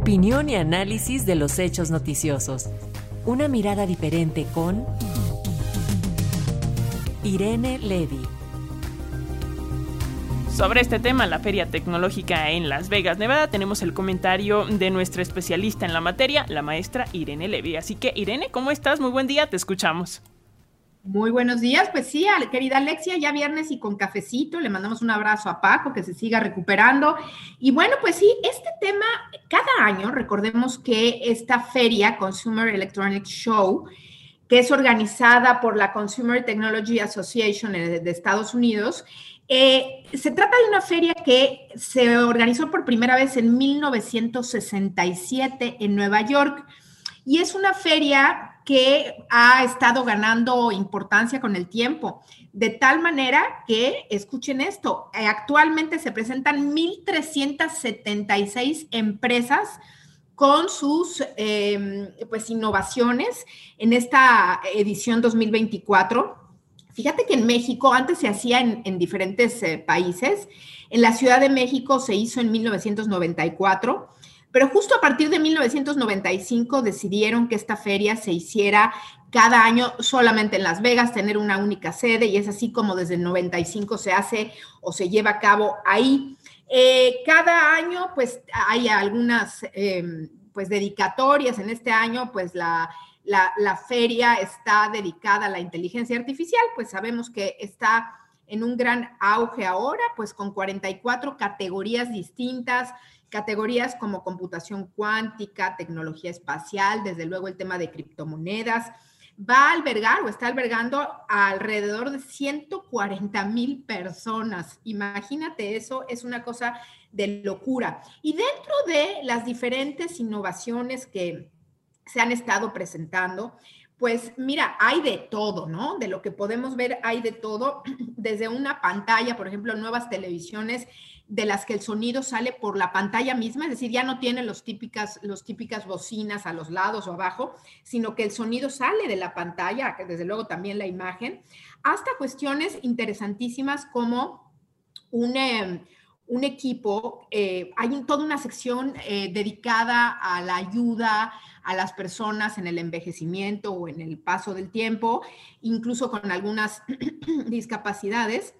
Opinión y análisis de los hechos noticiosos. Una mirada diferente con Irene Levy. Sobre este tema, la Feria Tecnológica en Las Vegas, Nevada, tenemos el comentario de nuestra especialista en la materia, la maestra Irene Levy. Así que, Irene, ¿cómo estás? Muy buen día, te escuchamos. Muy buenos días, pues sí, querida Alexia, ya viernes y con cafecito, le mandamos un abrazo a Paco, que se siga recuperando. Y bueno, pues sí, este tema, cada año, recordemos que esta feria, Consumer Electronics Show, que es organizada por la Consumer Technology Association de Estados Unidos, eh, se trata de una feria que se organizó por primera vez en 1967 en Nueva York. Y es una feria que ha estado ganando importancia con el tiempo, de tal manera que, escuchen esto, actualmente se presentan 1.376 empresas con sus em, pues, innovaciones en esta edición 2024. Fíjate que en México antes se hacía en, diferentes eh, países. En la Ciudad de México se hizo en 1994 pero justo a partir de 1995 decidieron que esta feria se hiciera cada año solamente en Las Vegas, tener una única sede, y es así como desde el 95 se hace o se lleva a cabo ahí. Eh, cada año, pues hay algunas em, pues dedicatorias. En este año, pues la, la, la feria está dedicada a la inteligencia artificial, pues sabemos que está en un gran auge ahora, pues con 44 categorías distintas categorías como computación cuántica, tecnología espacial, desde luego el tema de criptomonedas, va a albergar o está albergando a alrededor de 140 mil personas. Imagínate eso, es una cosa de locura. Y dentro de las diferentes innovaciones que se han estado presentando, pues mira, hay de todo, ¿no? De lo que podemos ver hay de todo, desde una pantalla, por ejemplo, nuevas televisiones de las que el sonido sale por la pantalla misma, es decir, ya no tiene los típicas, los típicas bocinas a los lados o abajo, sino que el sonido sale de la pantalla, desde luego también la imagen, hasta cuestiones interesantísimas como un, em, un equipo, eh, hay toda una sección eh, dedicada a la ayuda a las personas en el envejecimiento o en el paso del tiempo, incluso con algunas discapacidades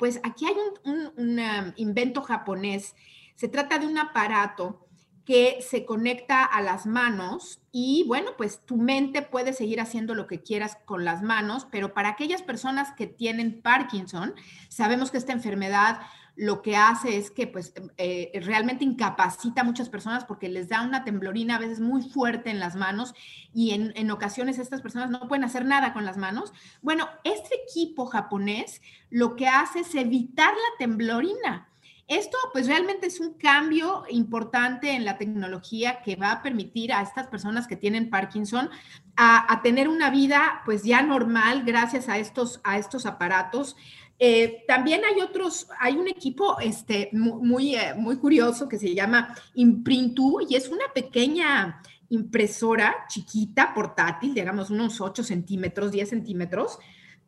pues aquí hay un, um, invento japonés. Se trata de un aparato que se conecta a las manos y bueno, pues tu mente puede seguir haciendo lo que quieras con las manos, pero para aquellas personas que tienen Parkinson, sabemos que esta enfermedad lo que hace es que pues eh, realmente incapacita a muchas personas porque les da una temblorina a veces muy fuerte en las manos y en, en, ocasiones estas personas no pueden hacer nada con las manos. Bueno, este equipo japonés lo que hace es evitar la temblorina. Esto pues realmente es un cambio importante en la tecnología que va a permitir a estas personas que tienen Parkinson a, tener una vida pues ya normal gracias a estos, a estos aparatos. Eh, también hay otros, hay un equipo este, muy, eh, muy, curioso que se llama Imprintu y es una pequeña impresora chiquita, portátil, digamos unos 8 centímetros, 10 centímetros.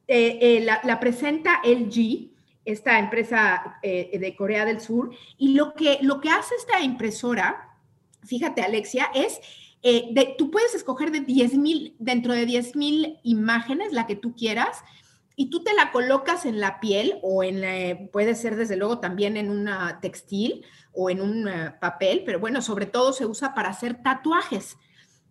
Eh, la, la, presenta LG, esta empresa de Corea del Sur, y lo que, lo que hace esta impresora, fíjate Alexia, es de, tú puedes escoger de 10 mil, dentro de 10 mil imágenes, la que tú quieras, y tú te la colocas en la piel o en, eh, puede ser desde luego también en una textil o en un eh, papel, pero bueno, sobre todo se usa para hacer tatuajes.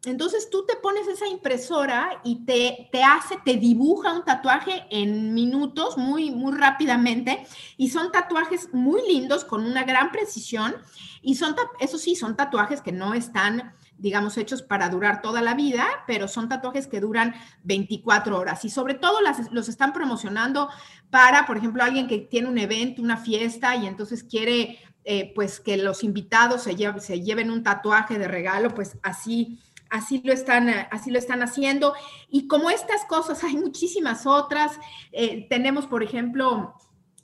Entonces tú te pones esa impresora y te, te hace, te dibuja un tatuaje en minutos, muy, muy rápidamente, y son tatuajes muy lindos con una gran precisión, y son, eso sí, son tatuajes que no están digamos, hechos para durar toda la vida, pero son tatuajes que duran 24 horas y sobre todo los están promocionando para, por ejemplo, alguien que tiene un evento, una fiesta y entonces quiere, eh, pues, que los invitados se, se lleven un tatuaje de regalo, pues así así lo están, así lo están haciendo. Y como estas cosas, hay muchísimas otras. Eh, tenemos, por ejemplo,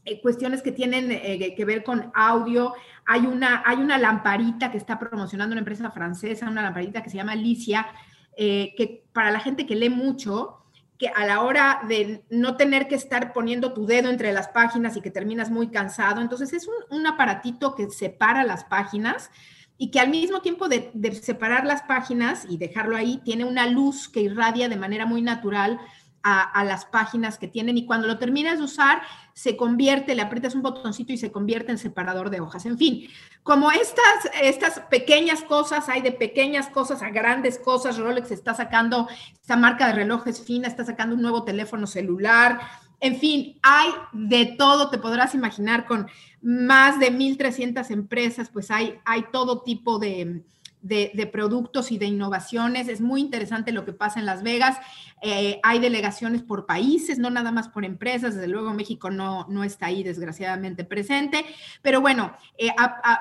eh, cuestiones que tienen eh, que ver con audio. Hay una, hay una lamparita que está promocionando una empresa francesa, una lamparita que se llama Alicia, eh, que para la gente que lee mucho, que a la hora de no tener que estar poniendo tu dedo entre las páginas y que terminas muy cansado, entonces es un aparatito que separa las páginas y que al mismo tiempo de, separar las páginas y dejarlo ahí, tiene una luz que irradia de manera muy natural a, las páginas que tienen y cuando lo terminas de usar, se convierte, le aprietas un botoncito y se convierte en separador de hojas. En fin, como estas, estas pequeñas cosas, hay de pequeñas cosas a grandes cosas, Rolex está sacando esta marca de relojes fina, está sacando un nuevo teléfono celular, en fin, hay de todo, te podrás imaginar, con más de 1.300 empresas, pues hay, hay todo tipo de, de, productos y de innovaciones. Es muy interesante lo que pasa en Las Vegas. Eh, hay delegaciones por países, no nada más por empresas. Desde luego México no, no está ahí desgraciadamente presente. Pero bueno, eh,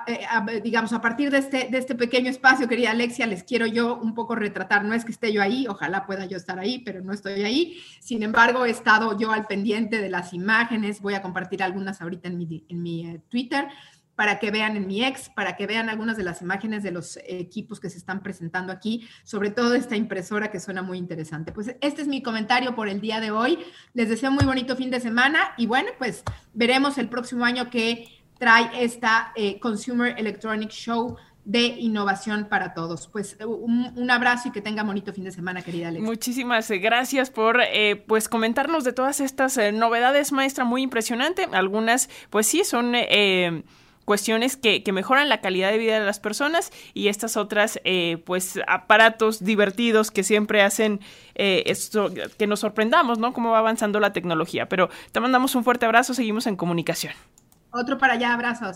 eh, digamos, a partir de este, de este pequeño espacio, querida Alexia, les quiero yo un poco retratar. No es que esté yo ahí, ojalá pueda yo estar ahí, pero no estoy ahí. Sin embargo, he estado yo al pendiente de las imágenes. Voy a compartir algunas ahorita en mi, en mi Twitter para que vean en mi ex, para que vean algunas de las imágenes de los equipos que se están presentando aquí, sobre todo esta impresora que suena muy interesante. Pues este es mi comentario por el día de hoy. Les deseo muy bonito fin de semana y bueno, pues veremos el próximo año que trae esta eh, Consumer Electronic Show de innovación para todos. Pues un, abrazo y que tenga bonito fin de semana, querida Alex. Muchísimas eh, gracias por eh, pues comentarnos de todas estas novedades, maestra, muy impresionante. Algunas, pues sí, son cuestiones que, mejoran la calidad de vida de las personas y estas otras, eh, pues, aparatos divertidos que siempre hacen eh, esto, que nos sorprendamos, ¿no? Cómo va avanzando la tecnología. Pero te mandamos un fuerte abrazo, seguimos en comunicación. Otro para allá, abrazos.